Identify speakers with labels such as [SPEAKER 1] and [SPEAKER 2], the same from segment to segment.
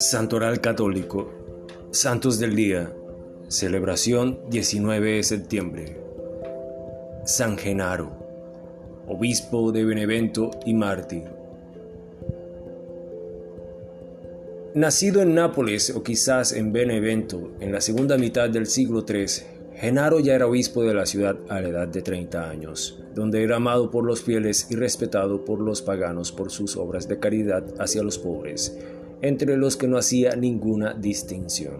[SPEAKER 1] Santoral Católico. Santos del Día. Celebración 19 de septiembre. San Genaro. Obispo de Benevento y mártir. Nacido en Nápoles o quizás en Benevento en la segunda mitad del siglo XIII, Genaro ya era obispo de la ciudad a la edad de 30 años, donde era amado por los fieles y respetado por los paganos por sus obras de caridad hacia los pobres, entre los que no hacía ninguna distinción.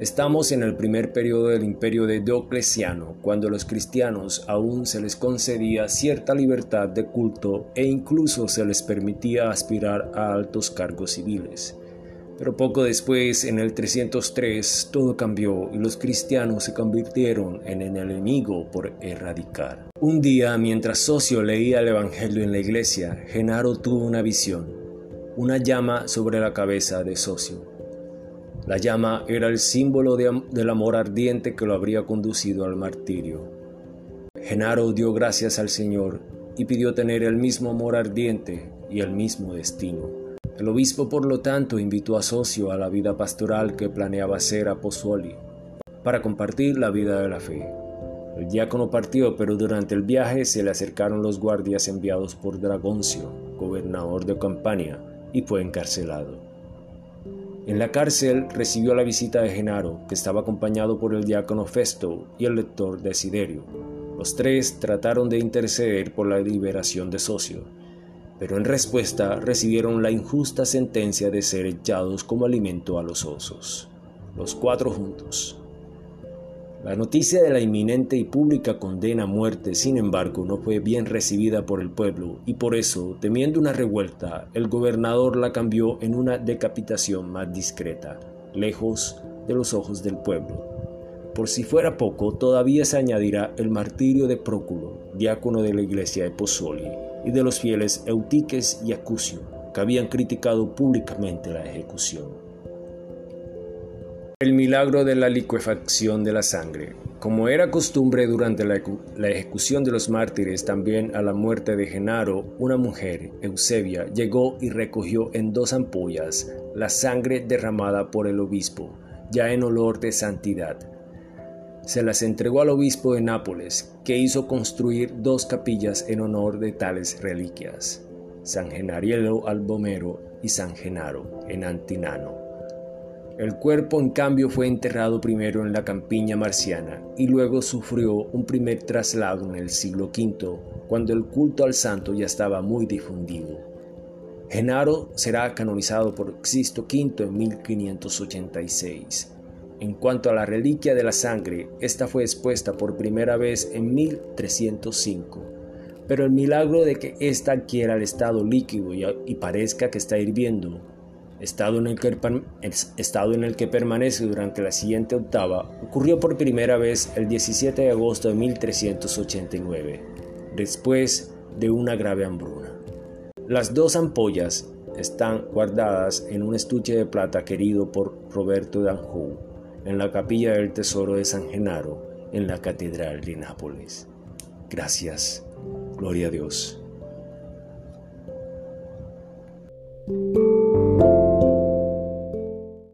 [SPEAKER 1] Estamos en el primer periodo del imperio de Diocleciano, cuando a los cristianos aún se les concedía cierta libertad de culto e incluso se les permitía aspirar a altos cargos civiles. Pero poco después, en el 303, todo cambió y los cristianos se convirtieron en el enemigo por erradicar. Un día, mientras Socio leía el Evangelio en la iglesia, Genaro tuvo una visión, una llama sobre la cabeza de Socio. La llama era el símbolo del amor ardiente que lo habría conducido al martirio. Genaro dio gracias al Señor y pidió tener el mismo amor ardiente y el mismo destino. El obispo, por lo tanto, invitó a Socio a la vida pastoral que planeaba hacer a Pozzoli para compartir la vida de la fe. El diácono partió, pero durante el viaje se le acercaron los guardias enviados por Dragoncio, gobernador de Campania, y fue encarcelado. En la cárcel recibió la visita de Genaro, que estaba acompañado por el diácono Festo y el lector Desiderio. Los tres trataron de interceder por la liberación de Socio, pero en respuesta recibieron la injusta sentencia de ser echados como alimento a los osos, los cuatro juntos. La noticia de la inminente y pública condena a muerte, sin embargo, no fue bien recibida por el pueblo y por eso, temiendo una revuelta, el gobernador la cambió en una decapitación más discreta, lejos de los ojos del pueblo. Por si fuera poco, todavía se añadirá el martirio de Próculo, diácono de la iglesia de Pozzoli, y de los fieles Eutiques y Acucio, que habían criticado públicamente la ejecución. El milagro de la liquefacción de la sangre. Como era costumbre durante la, ejecución de los mártires, también a la muerte de Genaro, una mujer, Eusebia, llegó y recogió en dos ampollas la sangre derramada por el obispo, ya en olor de santidad se las entregó al obispo de Nápoles, que hizo construir dos capillas en honor de tales reliquias, San Genarielo Albomero y San Genaro en Antinano. El cuerpo en cambio fue enterrado primero en la campiña marciana y luego sufrió un primer traslado en el siglo V, cuando el culto al santo ya estaba muy difundido. Genaro será canonizado por Sisto V en 1586 en cuanto a la reliquia de la sangre, esta fue expuesta por primera vez en 1305, pero el milagro de que ésta adquiera el estado líquido y, parezca que está hirviendo, estado en, el que, estado permanece durante la siguiente octava, ocurrió por primera vez el 17 de agosto de 1389, después de una grave hambruna. Las dos ampollas están guardadas en un estuche de plata querido por Roberto d'Anjou en la capilla del Tesoro de San Genaro, en la Catedral de Nápoles. Gracias. Gloria a Dios.